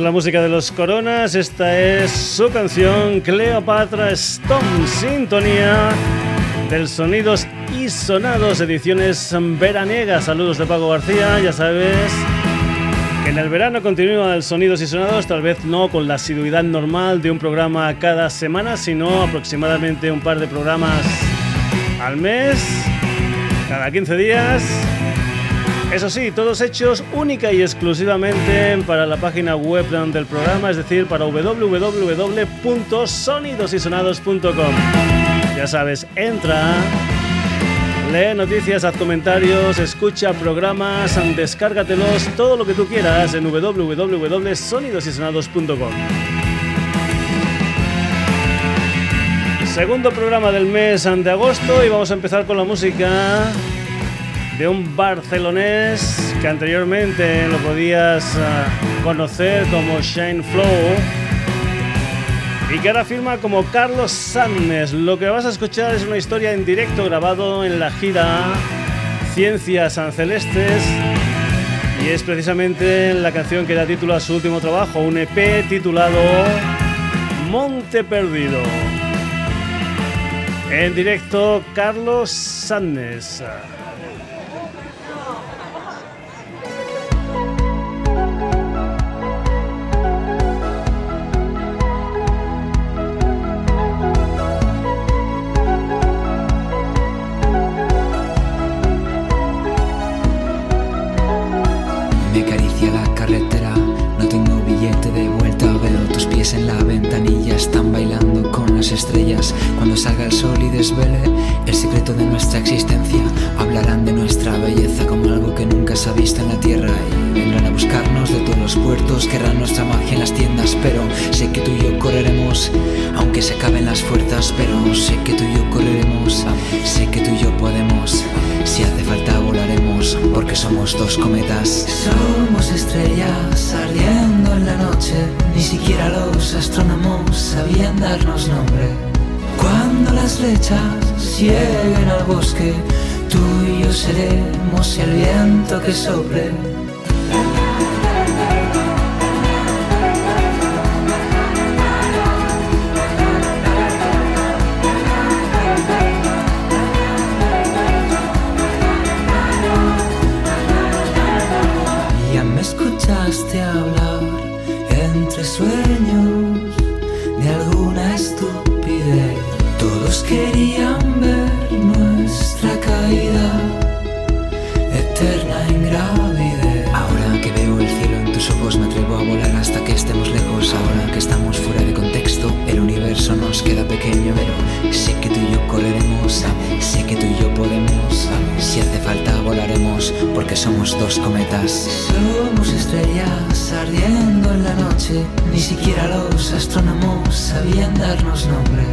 La música de los Coronas, esta es su canción Cleopatra Stone, sintonía del Sonidos y Sonados, ediciones veraniegas. Saludos de Paco García, ya sabes que en el verano continúa el Sonidos y Sonados, tal vez no con la asiduidad normal de un programa cada semana, sino aproximadamente un par de programas al mes, cada 15 días. Eso sí, todos hechos única y exclusivamente para la página web del programa, es decir, para www.sonidosysonados.com. Ya sabes, entra, lee noticias, haz comentarios, escucha programas, descárgatelos, todo lo que tú quieras en www.sonidosysonados.com. Segundo programa del mes de agosto y vamos a empezar con la música de un barcelonés que anteriormente lo podías ah, conocer como Shine Flow y que ahora firma como Carlos Sannes. Lo que vas a escuchar es una historia en directo grabado en la gira Ciencias Celestes y es precisamente la canción que da título a su último trabajo, un EP titulado Monte Perdido. En directo, Carlos Sannes. Los pies en la ventanilla están bailando con estrellas. Cuando salga el sol y desvele el secreto de nuestra existencia, hablarán de nuestra belleza como algo que nunca se ha visto en la tierra. Y vendrán a buscarnos de todos los puertos, querrán nuestra magia en las tiendas. Pero sé que tú y yo correremos, aunque se acaben las fuerzas. Pero sé que tú y yo correremos, sé que tú y yo podemos. Si hace falta volaremos, porque somos dos cometas. Somos estrellas ardiendo en la noche, ni siquiera los astrónomos sabían darnos nombre. Cuando las flechas lleguen al bosque, tú y yo seremos el viento que sople pequeño, sé que tú y yo correremos, sé que tú y yo podemos. Si hace falta volaremos, porque somos dos cometas. Somos estrellas ardiendo en la noche, ni siquiera los astrónomos sabían darnos nombre.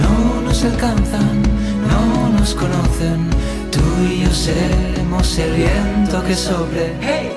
No nos alcanzan, no nos conocen, tú y yo seremos el viento que sobre. ¡Hey!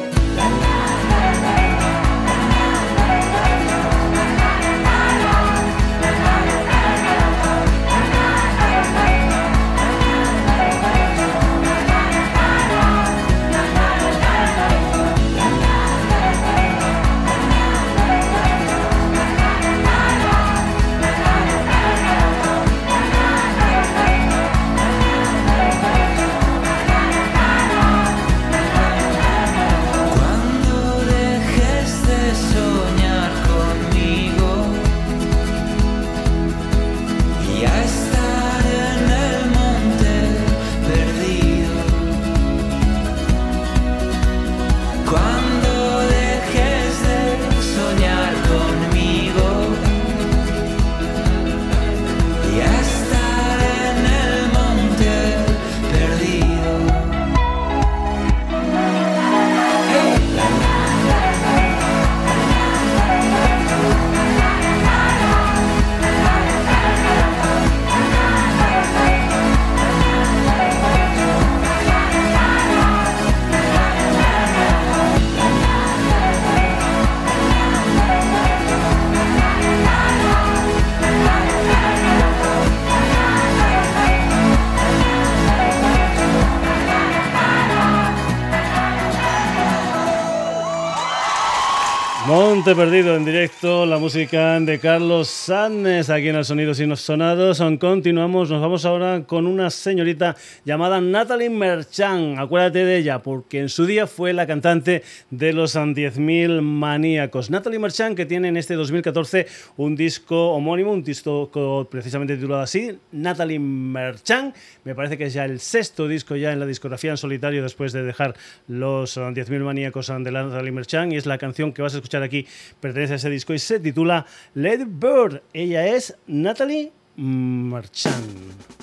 Monte Perdido en directo, la música de Carlos Sánchez aquí en el Sonidos y Sonados. Continuamos, nos vamos ahora con una señorita llamada Natalie Merchant. Acuérdate de ella, porque en su día fue la cantante de los 10.000 maníacos. Natalie Merchant, que tiene en este 2014 un disco homónimo, un disco precisamente titulado así, Natalie Merchant. Me parece que es ya el sexto disco ya en la discografía en solitario después de dejar los 10.000 maníacos de Natalie Merchant y es la canción que vas a escuchar aquí pertenece a ese disco y se titula Let Bird. Ella es Natalie Marchand.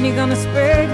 When you gonna spread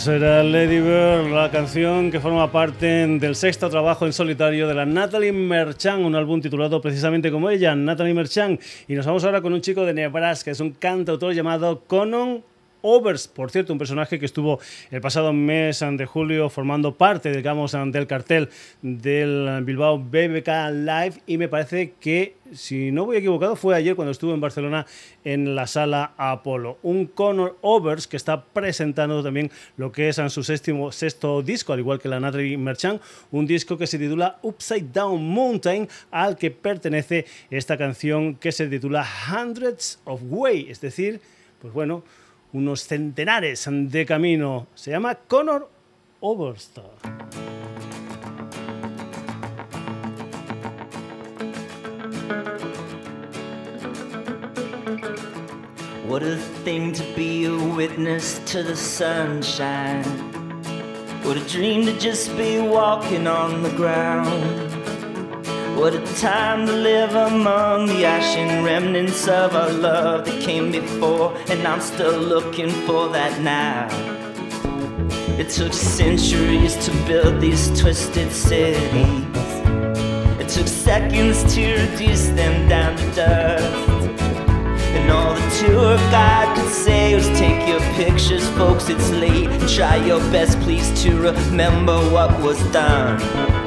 Eso era Lady Bird, la canción que forma parte del sexto trabajo en solitario de la Natalie Merchant, un álbum titulado precisamente como ella, Natalie Merchant. Y nos vamos ahora con un chico de Nebraska, es un cantautor llamado Conan Overs, por cierto, un personaje que estuvo el pasado mes de julio formando parte, digamos, del cartel del Bilbao BBK Live y me parece que, si no voy equivocado, fue ayer cuando estuvo en Barcelona en la sala Apolo. Un Conor Overs que está presentando también lo que es en su sexto, sexto disco, al igual que la Natalie Merchant, un disco que se titula Upside Down Mountain, al que pertenece esta canción que se titula Hundreds of Way, es decir, pues bueno, unos centenares de camino. Se llama Connor Oberst. What a thing to be a witness to the sunshine. What a dream to just be walking on the ground. What a time to live among the ashen remnants of our love that came before, and I'm still looking for that now. It took centuries to build these twisted cities. It took seconds to reduce them down to dust. And all the tour guide could say was take your pictures, folks, it's late. Try your best, please, to remember what was done.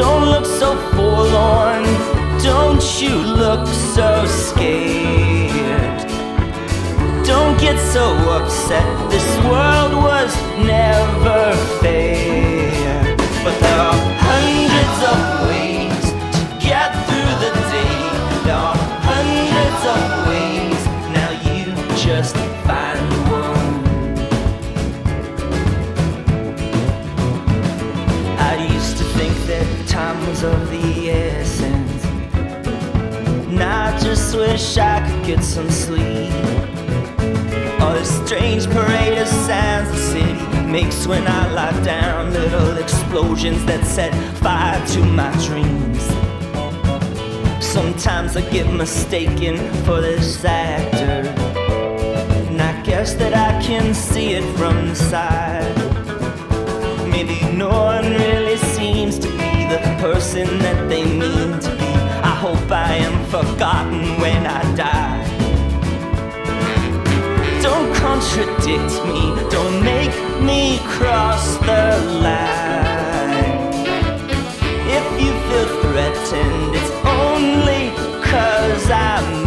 Don't look so forlorn. Don't you look so scared. Don't get so upset. This world was never fair. But there are hundreds of ways to get through the day. There are hundreds of ways. Now you just was of the essence. And I just wish I could get some sleep. All this strange parade of sounds the city makes when I lie down. Little explosions that set fire to my dreams. Sometimes I get mistaken for this actor. And I guess that I can see it from the side. Maybe no one really the person that they mean to be. I hope I am forgotten when I die. Don't contradict me, don't make me cross the line. If you feel threatened, it's only cause I'm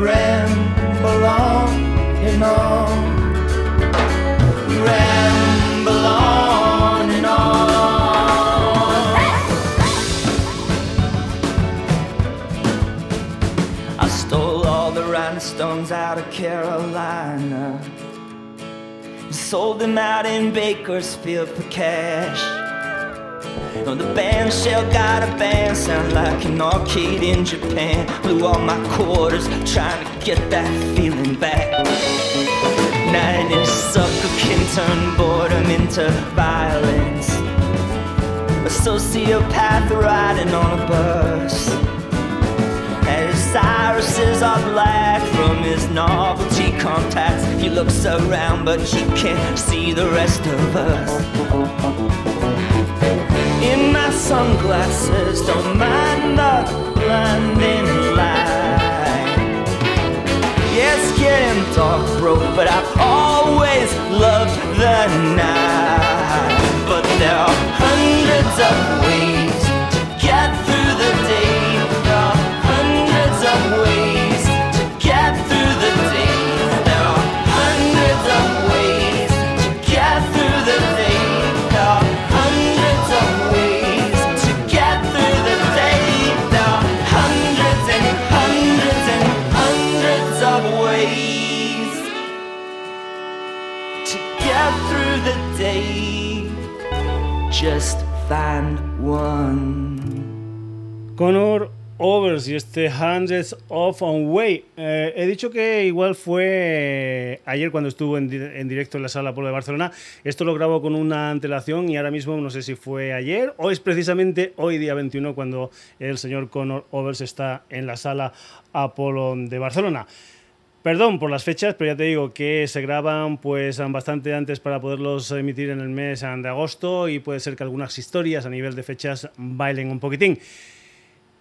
Ramble on and on. We on and on. I stole all the rhinestones out of Carolina. and Sold them out in Bakersfield for cash. Oh, the band shell got a band sound like an arcade in Japan. Blew all my quarters trying to get that feeling back. Nine inch sucker can turn boredom into violence. A sociopath riding on a bus. And his irises are black from his novelty contacts. He looks around, but he can't see the rest of us sunglasses. Don't mind the blinding light. Yes, getting dark, bro, but I've always loved the night. But there are hundreds of ways Connor Overs y este Hundreds of Way. Eh, he dicho que igual fue ayer cuando estuvo en, directo en la sala Polo de Barcelona. Esto lo grabo con una antelación y ahora mismo no sé si fue ayer o es precisamente hoy día 21 cuando el señor Conor Overs está en la sala Apolo de Barcelona. Perdón por las fechas, pero ya te digo que se graban pues bastante antes para poderlos emitir en el mes de agosto y puede ser que algunas historias a nivel de fechas bailen un poquitín.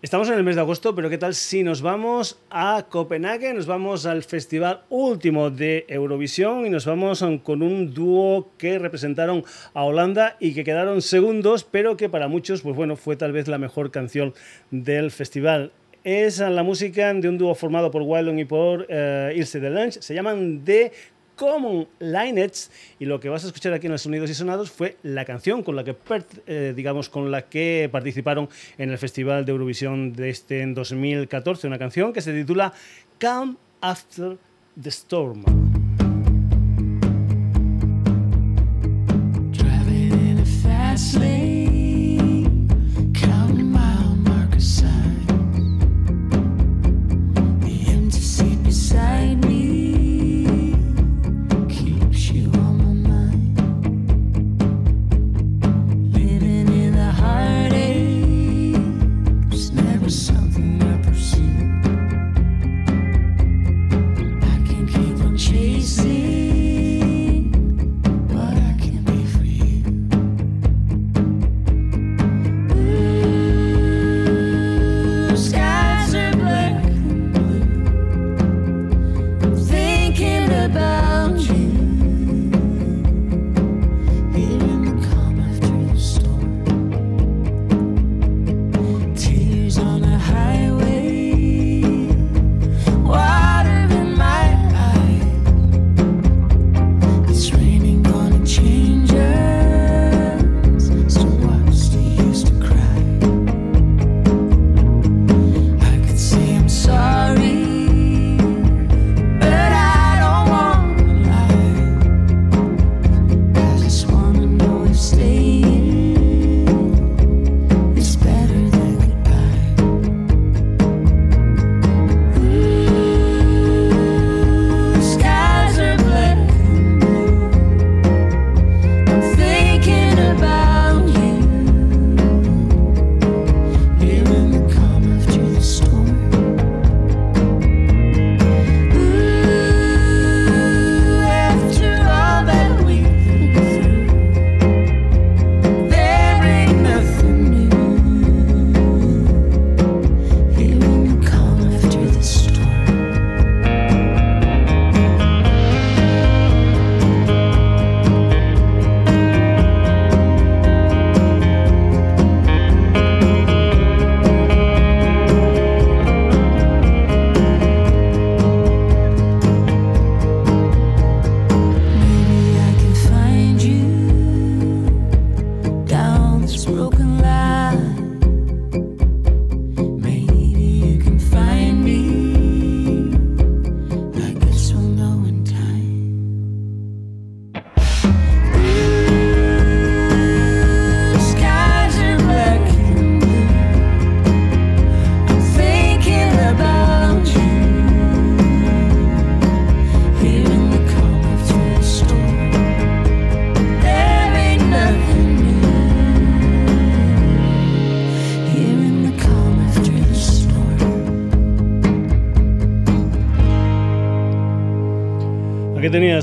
Estamos en el mes de agosto, pero ¿qué tal si nos vamos a Copenhague? Nos vamos al festival último de Eurovisión y nos vamos con un dúo que representaron a Holanda y que quedaron segundos, pero que para muchos, pues bueno, fue tal vez la mejor canción del festival. Es la música de un dúo formado por Wildon y por uh, Ilse de Lange. Se llaman The Common Linets y lo que vas a escuchar aquí en los sonidos y sonados fue la canción con la que eh, digamos con la que participaron en el Festival de Eurovisión de este en 2014 una canción que se titula Calm After the Storm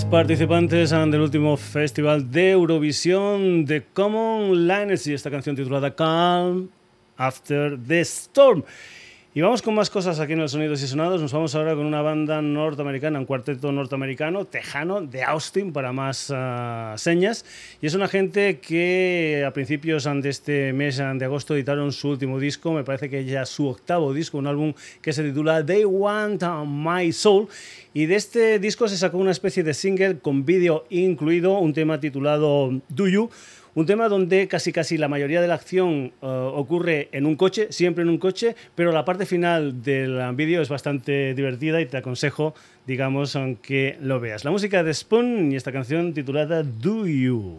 participantes del último festival de Eurovisión de Common Lines y esta canción titulada Calm After the Storm. Y vamos con más cosas aquí en los Sonidos y Sonados. Nos vamos ahora con una banda norteamericana, un cuarteto norteamericano, tejano, de Austin, para más ah, señas. Y es una gente que a principios de este mes de agosto editaron su último disco, me parece que ya su octavo disco, un álbum que se titula They Want My Soul. Y de este disco se sacó una especie de single con vídeo incluido, un tema titulado Do You un tema donde casi casi la mayoría de la acción eh, ocurre en un coche, siempre en un coche, pero la parte final del vídeo es bastante divertida y te aconsejo, digamos, aunque lo veas. La música de Spoon y esta canción titulada Do You.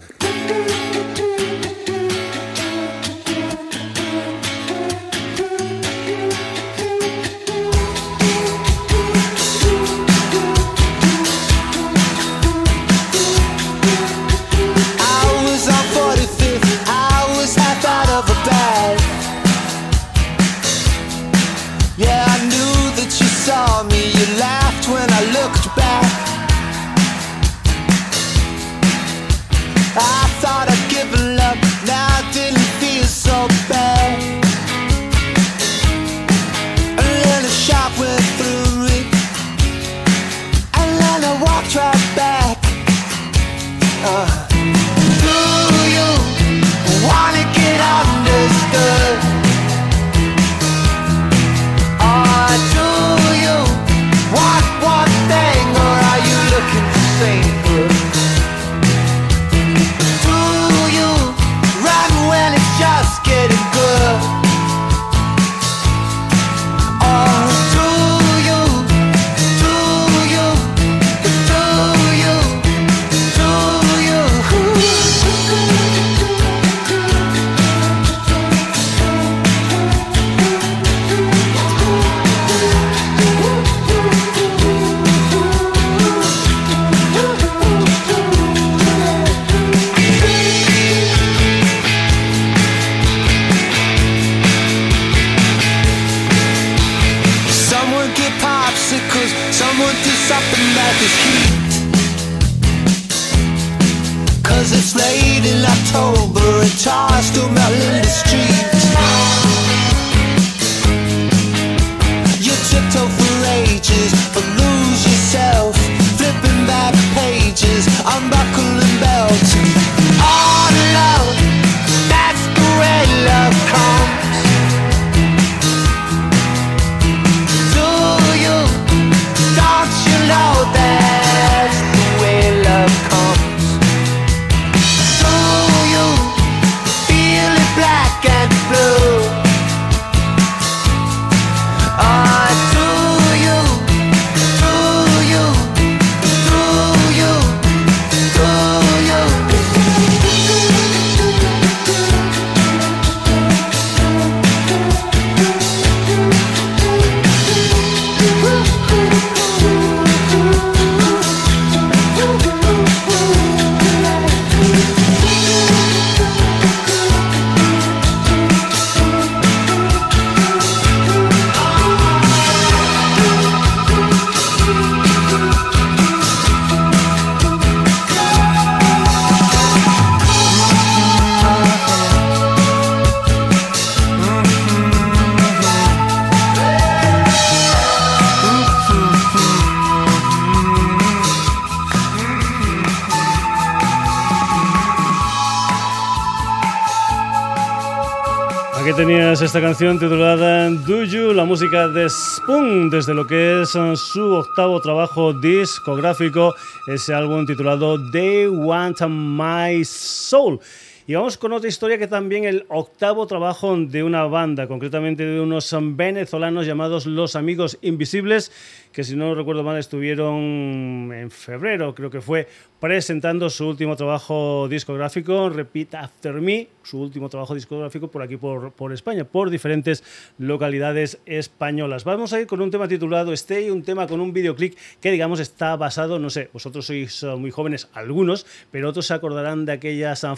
Esta canción titulada Do You, la música de Spoon, desde lo que es eh, su octavo trabajo discográfico, ese álbum titulado They Want My Soul. Y vamos con otra historia que también el octavo trabajo de una banda, concretamente de unos venezolanos llamados Los Amigos Invisibles, que si no recuerdo mal estuvieron en febrero, creo que fue, presentando su último trabajo discográfico, Repeat After Me, su último trabajo discográfico por aquí, por, por España, por diferentes localidades españolas. Vamos a ir con un tema titulado Stay, un tema con un videoclip que digamos está basado, no sé, vosotros sois uh, muy jóvenes, algunos, pero otros se acordarán de aquellas uh,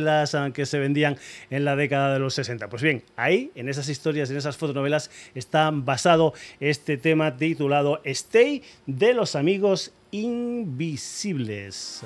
uh, que se vendían en la década de los 60. Pues bien, ahí, en esas historias, en esas fotonovelas, está basado este tema titulado Stay de los amigos invisibles.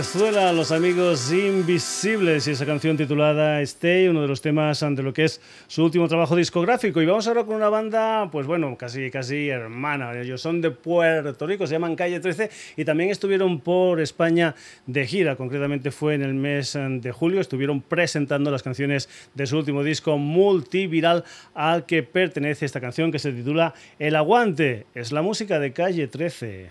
Venezuela, los amigos invisibles y esa canción titulada Stay, uno de los temas ante lo que es su último trabajo discográfico. Y vamos ahora con una banda, pues bueno, casi, casi hermana. Ellos son de Puerto Rico, se llaman Calle 13 y también estuvieron por España de gira. Concretamente fue en el mes de julio. Estuvieron presentando las canciones de su último disco multiviral al que pertenece esta canción que se titula El Aguante. Es la música de Calle 13.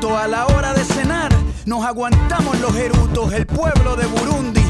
instituto a la hora de cenar. Nos aguantamos los erutos, el pueblo de Burundi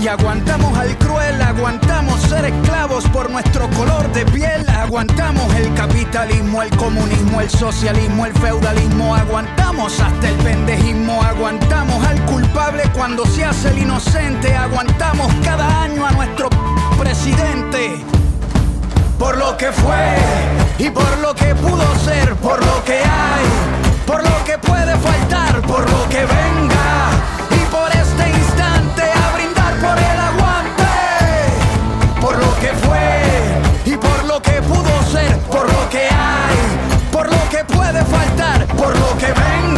y aguantamos al cruel. Aguantamos ser esclavos por nuestro color de piel. Aguantamos el capitalismo, el comunismo, el socialismo, el feudalismo. Aguantamos hasta el pendejismo. Aguantamos al culpable cuando se hace el inocente. Aguantamos cada año a nuestro presidente por lo que fue y por lo que pudo ser, por lo que hay, por lo que puede faltar, por lo que venga por lo que hay, por lo que puede faltar, por lo que venga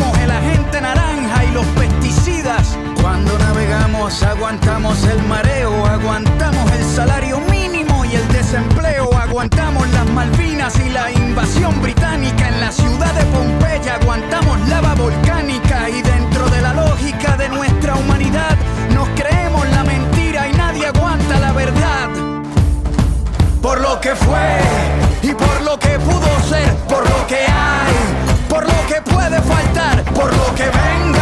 el agente naranja y los pesticidas. Cuando navegamos aguantamos el mareo, aguantamos el salario mínimo y el desempleo, aguantamos las Malvinas y la invasión británica en la ciudad de Pompeya, aguantamos lava volcánica y dentro de la lógica de nuestra por lo que venga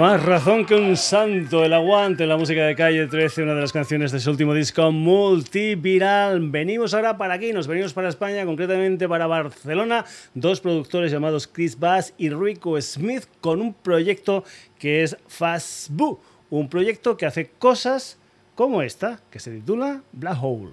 Más razón que un santo, el aguante, la música de calle 13, una de las canciones de su último disco multiviral. Venimos ahora para aquí, nos venimos para España, concretamente para Barcelona, dos productores llamados Chris Bass y Rico Smith con un proyecto que es Fast un proyecto que hace cosas como esta, que se titula Black Hole.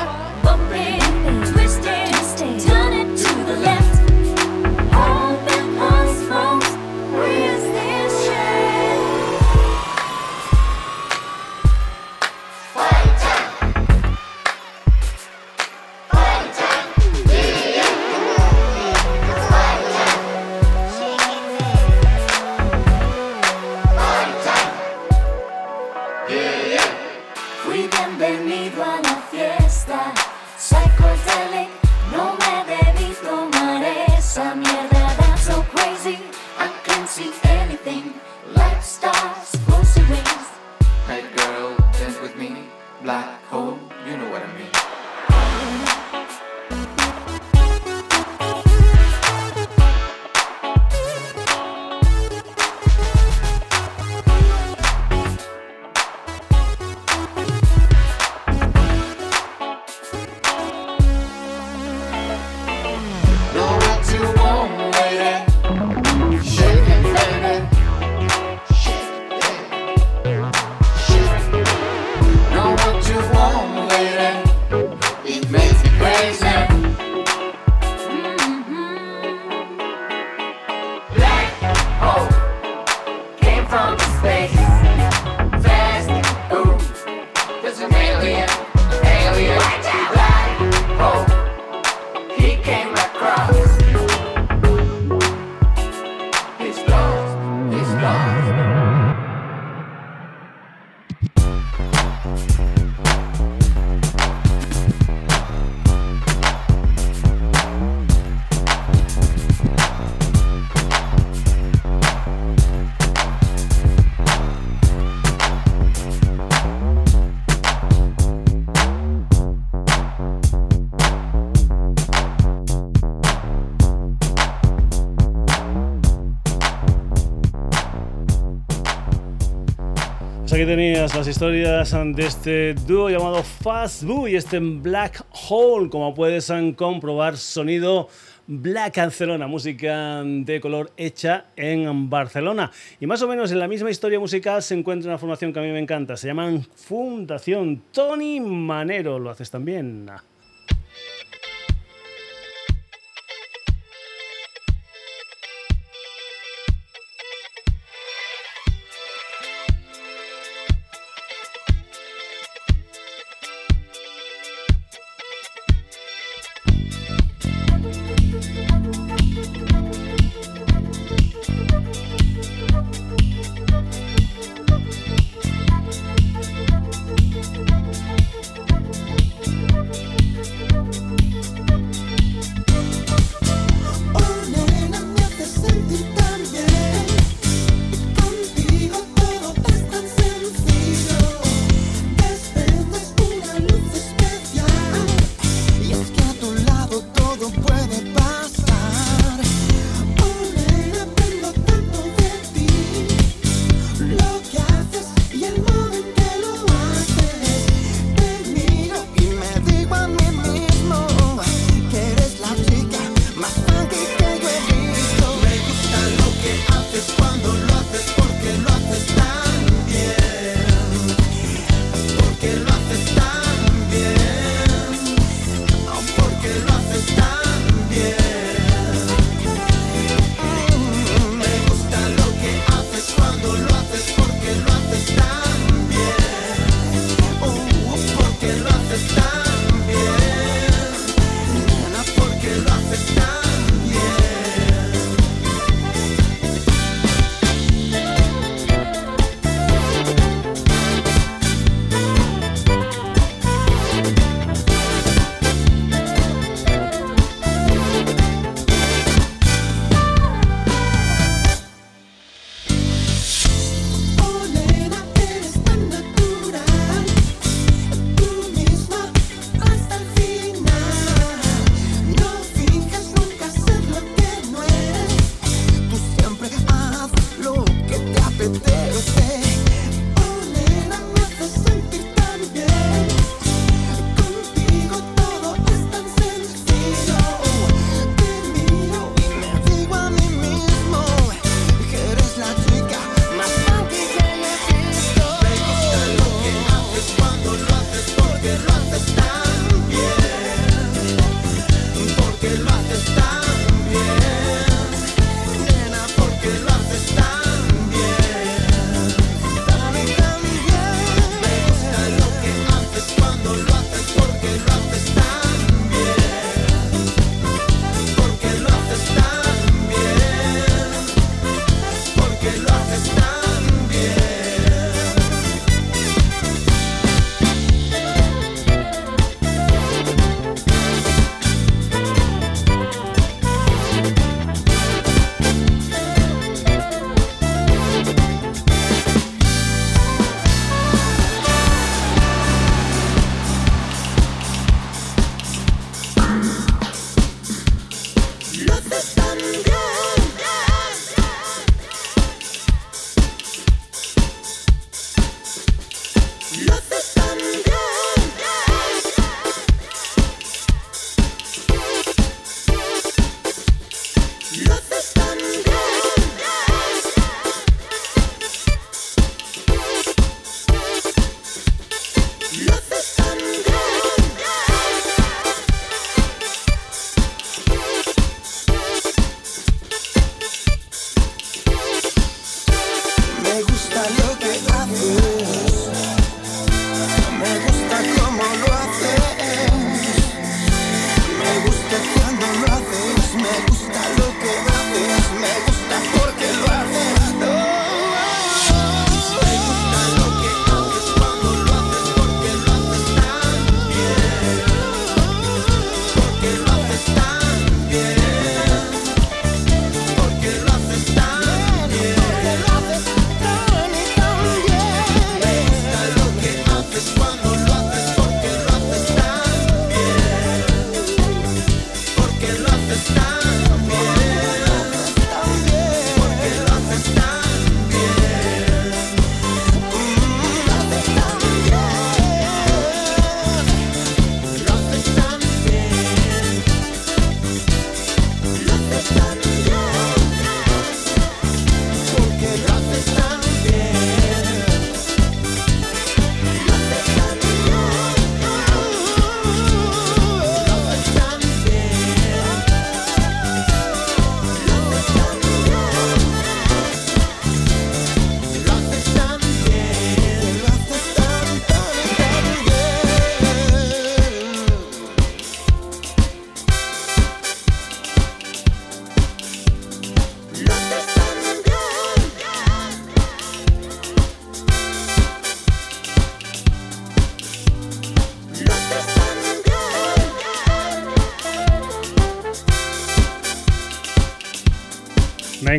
tenías las historias de este dúo llamado Fast Boo y este Black Hole. Como puedes comprobar, sonido Black Barcelona, música de color hecha en Barcelona. Y más o menos en la misma historia musical se encuentra una formación que a mí me encanta. Se llaman Fundación Tony Manero. ¿Lo haces también?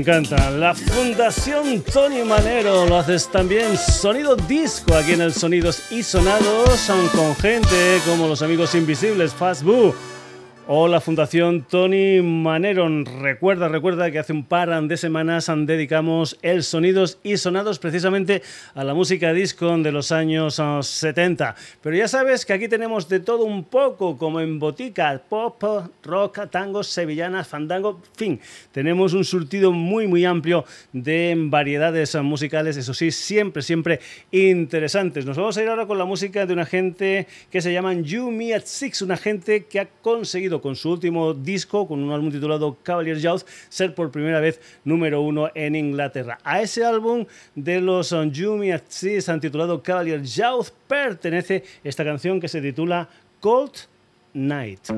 Encanta. La Fundación Tony Manero lo haces también sonido disco aquí en el Sonidos y Sonados, son con gente como los amigos invisibles, Fastboo o la Fundación Tony Maneron. Recuerda, recuerda que hace un par de semanas dedicamos el Sonidos y Sonados precisamente a la música disco de los años 70. Ah, Pero ya sabes que aquí tenemos de todo un poco, como en botica, pop, rock, tangos, sevillanas, fandango, fin. Tenemos un surtido muy, muy amplio de variedades musicales, eso sí, siempre, siempre interesantes. Nos vamos a ir ahora con la música de una gente que se llaman You Me at Six, una gente que ha conseguido con su último disco, con un álbum titulado Cavalier Youth, ser por primera vez número uno en Inglaterra. A ese álbum de los Yumi han titulado Cavalier Youth pertenece esta canción que se titula Cold Night.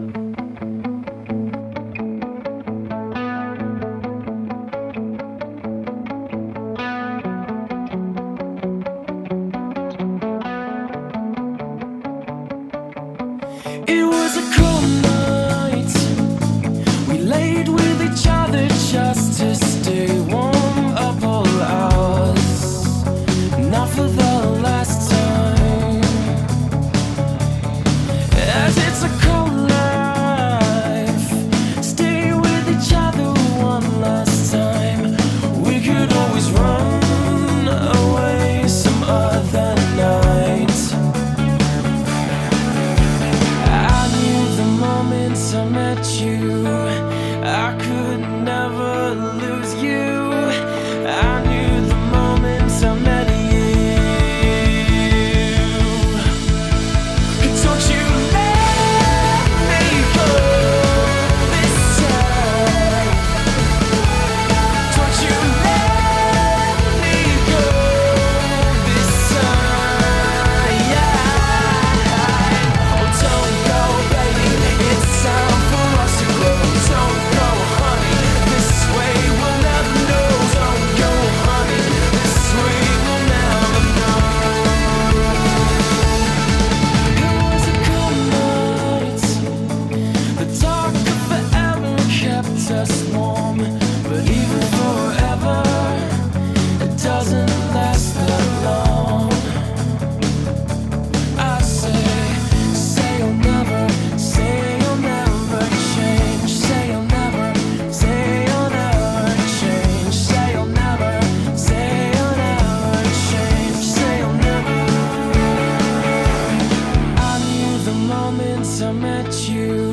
met you,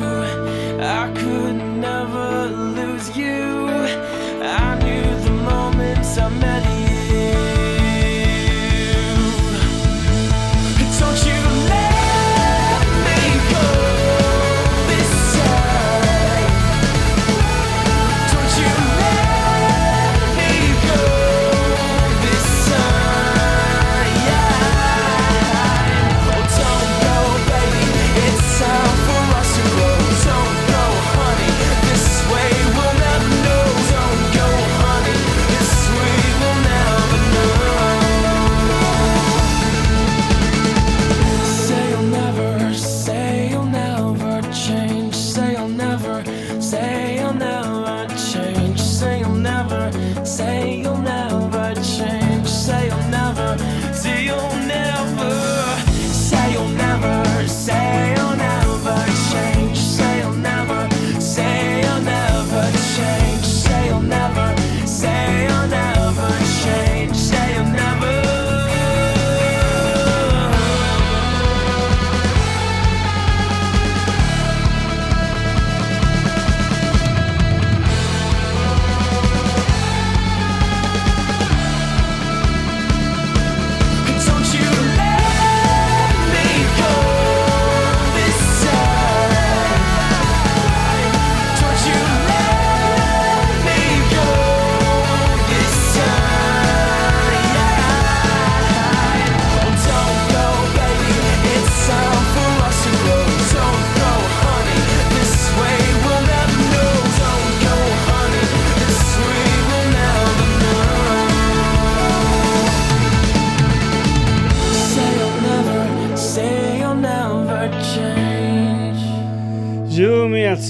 I could never lose you. I knew the moments I met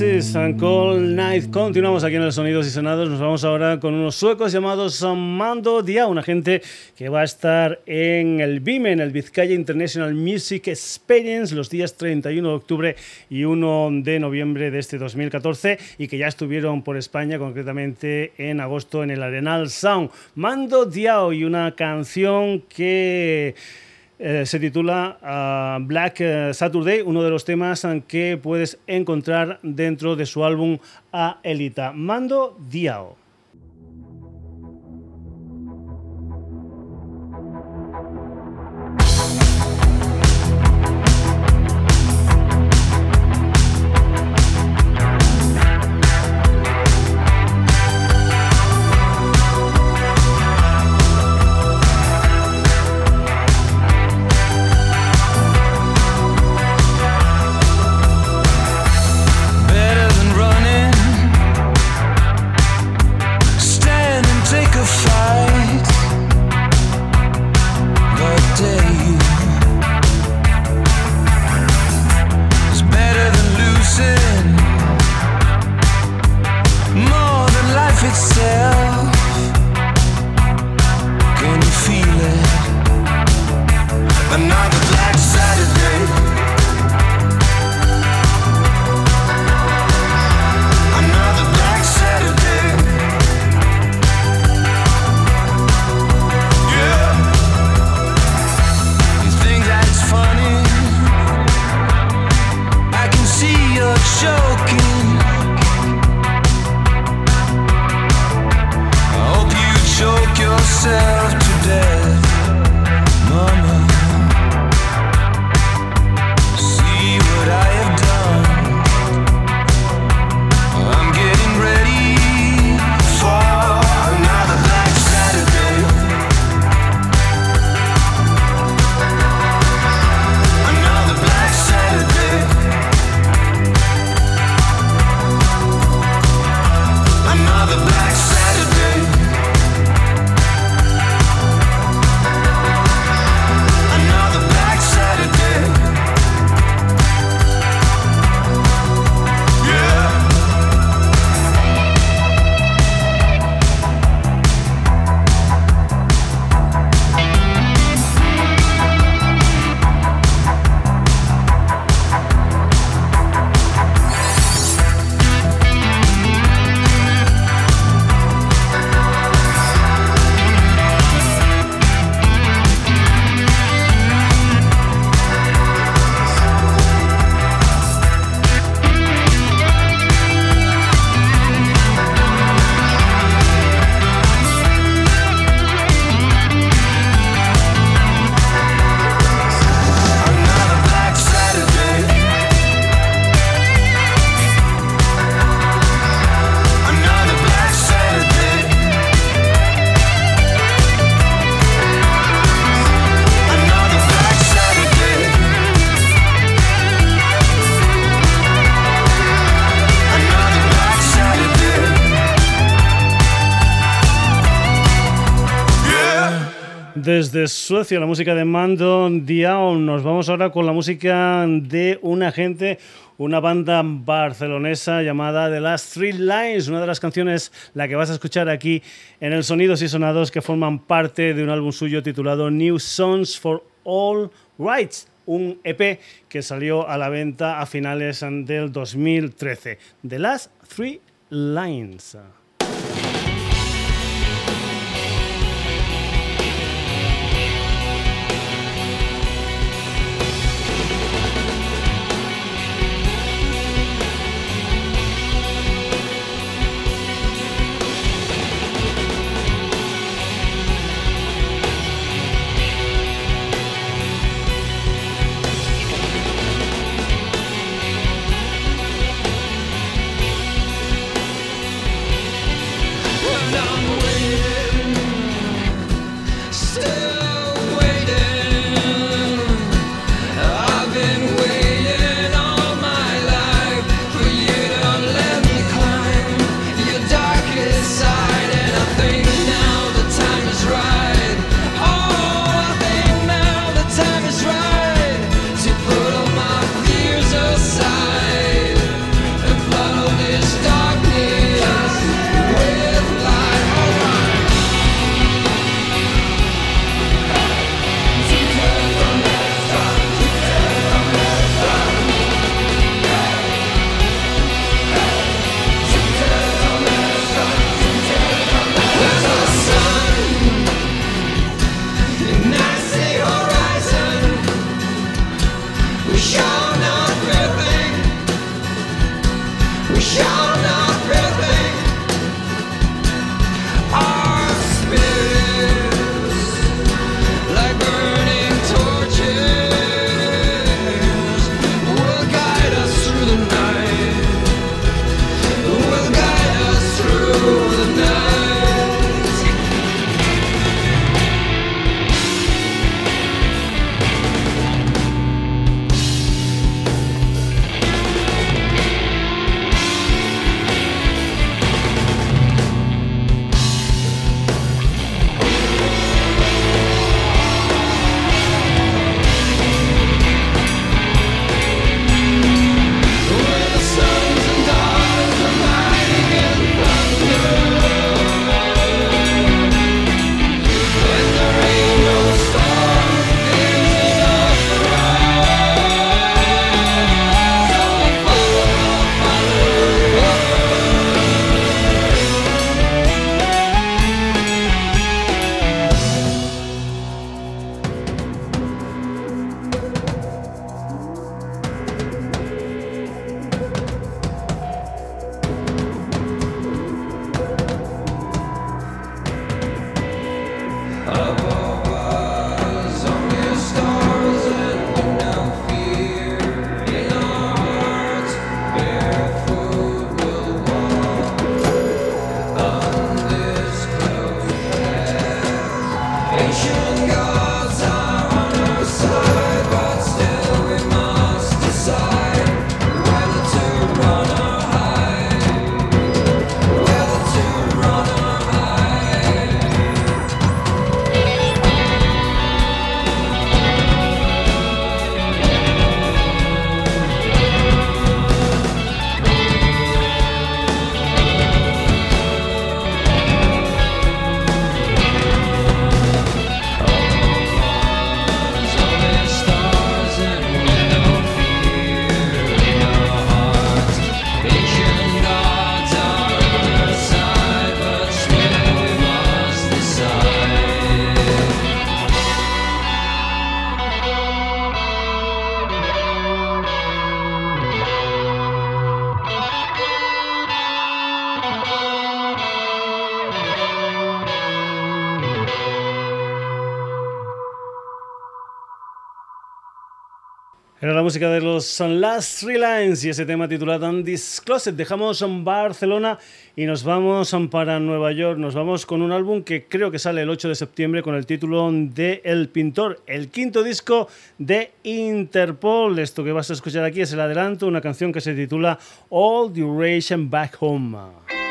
Assist and Call Night. Continuamos aquí en los Sonidos y Sonados. Nos vamos ahora con unos suecos llamados Mando Dia, una gente que va a estar en el BIME, en el Vizcaya International Music Experience, los días 31 de octubre y 1 de noviembre de este 2014 y que ya estuvieron por España, concretamente en agosto en el Arenal Sound. Mando Diao y una canción que eh, se titula ah, Black eh, Saturday, uno de los temas que puedes encontrar dentro de su álbum A Elita. Mando Diao. Desde Suecia, la música de Mando Dion. Nos vamos ahora con la música de una gente, una banda barcelonesa llamada The Last Three Lines, una de las canciones, la que vas a escuchar aquí en el Sonidos y Sonados, que forman parte de un álbum suyo titulado New Songs for All Rights un EP que salió a la venta a finales del 2013. The Last Three Lines. Música de los Last Three Lines y ese tema titulado Undisclosed. Dejamos Barcelona y nos vamos para Nueva York. Nos vamos con un álbum que creo que sale el 8 de septiembre con el título de El Pintor, el quinto disco de Interpol. Esto que vas a escuchar aquí es el adelanto, una canción que se titula All Duration Back Home.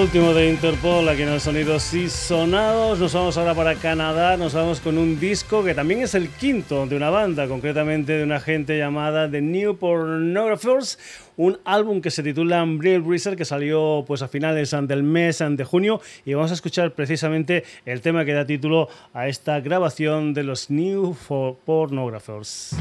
Último de Interpol, aquí en los sonidos y sonados. Nos vamos ahora para Canadá, nos vamos con un disco que también es el quinto de una banda, concretamente de una gente llamada The New Pornographers, un álbum que se titula Brill Breezer que salió pues a finales del mes de junio y vamos a escuchar precisamente el tema que da título a esta grabación de los New Pornographers.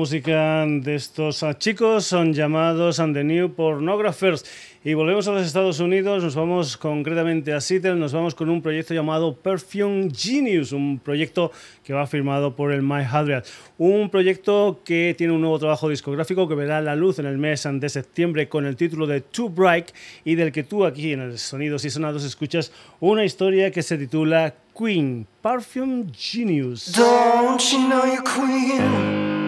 Música de estos chicos son llamados And the New Pornographers. Y volvemos a los Estados Unidos, nos vamos concretamente a Seattle, nos vamos con un proyecto llamado Perfume Genius, un proyecto que va firmado por el My Hadrian. Un proyecto que tiene un nuevo trabajo discográfico que verá la luz en el mes de septiembre con el título de Too Bright y del que tú aquí en el Sonidos y Sonados escuchas una historia que se titula Queen, Perfume Genius. Don't you know you're queen?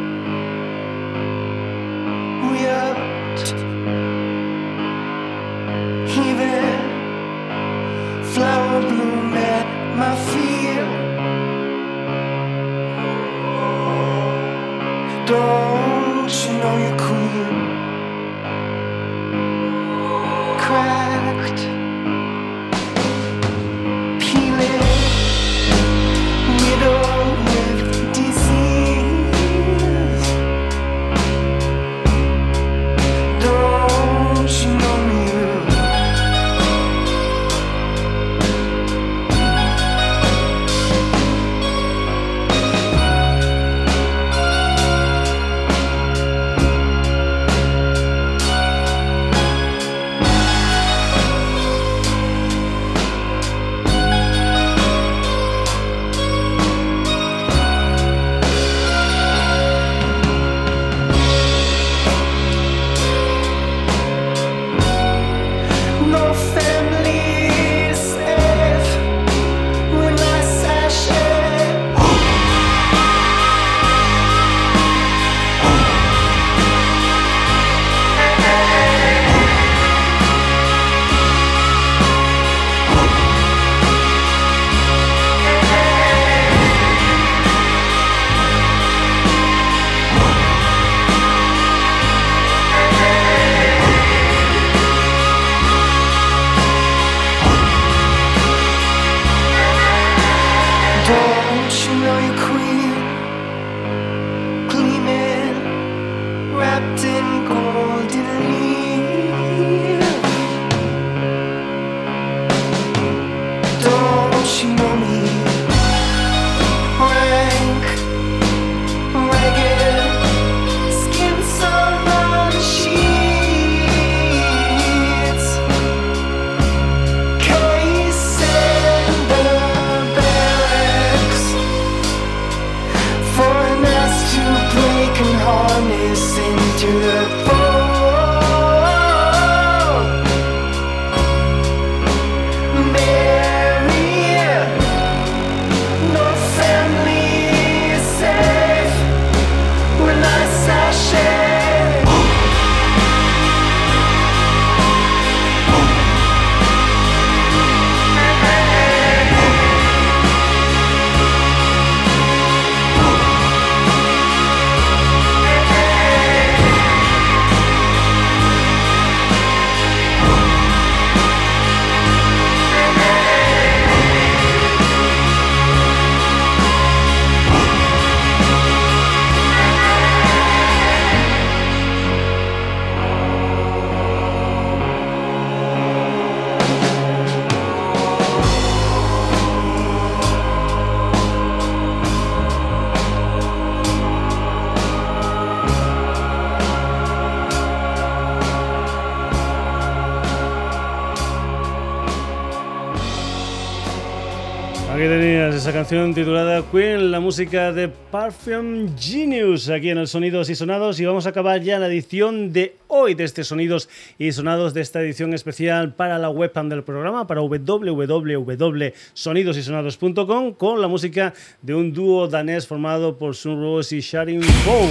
Canción titulada Queen, la música de Perfume Genius, aquí en el Sonidos y Sonados. Y vamos a acabar ya la edición de hoy de este Sonidos y Sonados, de esta edición especial para la webcam del programa, para www.sonidosysonados.com, con la música de un dúo danés formado por Sun Rose y Sharing Bow.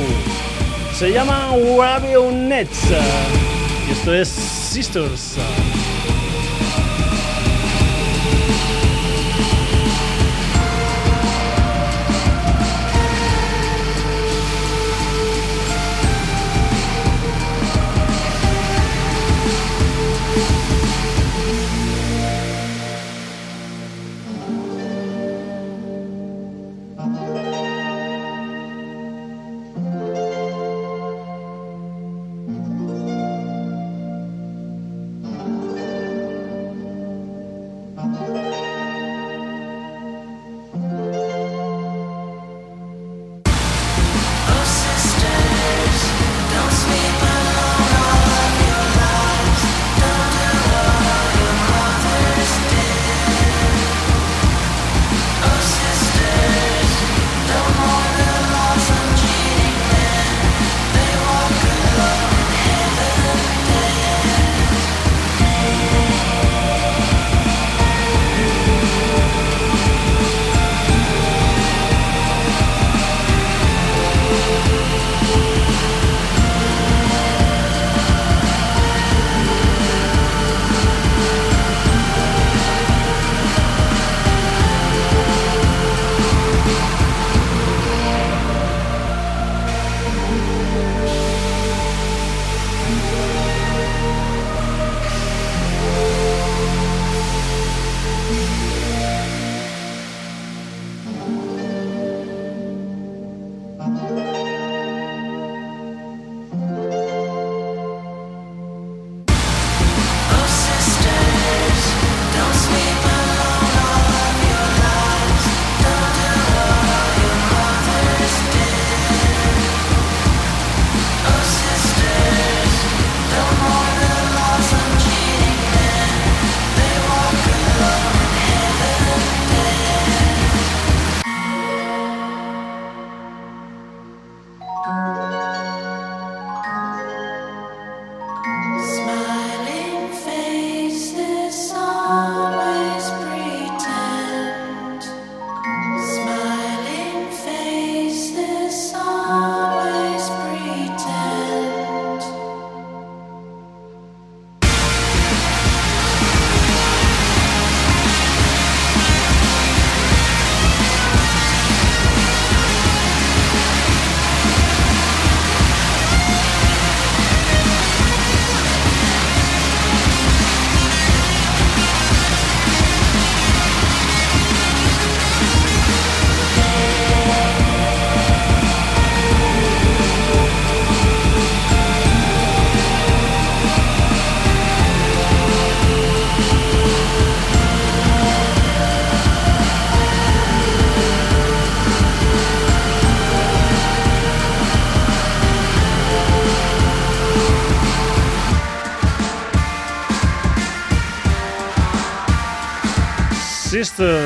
Se llama Radio Nets y esto es Sisters.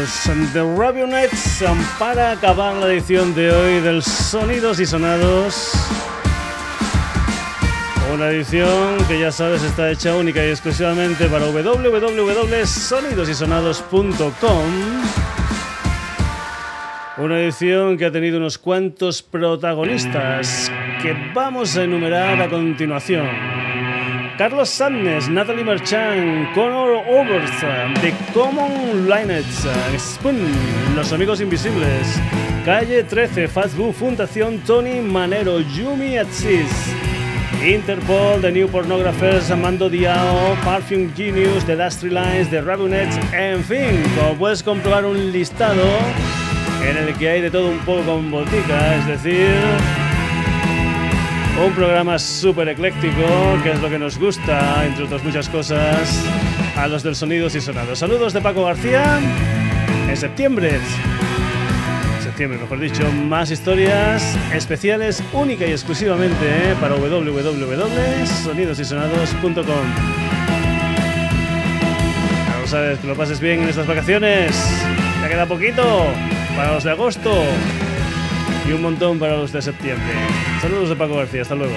The Rabionettes para acabar la edición de hoy del Sonidos y Sonados. Una edición que ya sabes está hecha única y exclusivamente para www.sonidosysonados.com. Una edición que ha tenido unos cuantos protagonistas que vamos a enumerar a continuación. Carlos Sandnes, Natalie Merchant, Connor Oberst, The Common Lineage, Spoon, Los Amigos Invisibles, Calle 13, Fastbook, Fundación Tony Manero, Yumi Atsis, Interpol, The New Pornographers, Amando Diao, Perfume Genius, The Dusty Lines, The Rabbinets, en fin, como puedes comprobar un listado en el que hay de todo un poco con botica, es decir, un programa súper ecléctico, que es lo que nos gusta, entre otras muchas cosas, a los del Sonidos y Sonados. Saludos de Paco García. En septiembre, septiembre mejor dicho, más historias especiales única y exclusivamente eh, para www.sonidosysonados.com. Vamos a ver, que lo pases bien en estas vacaciones. Ya queda poquito. para los de agosto y un montón para los de septiembre. Saludos de Paco García, hasta luego.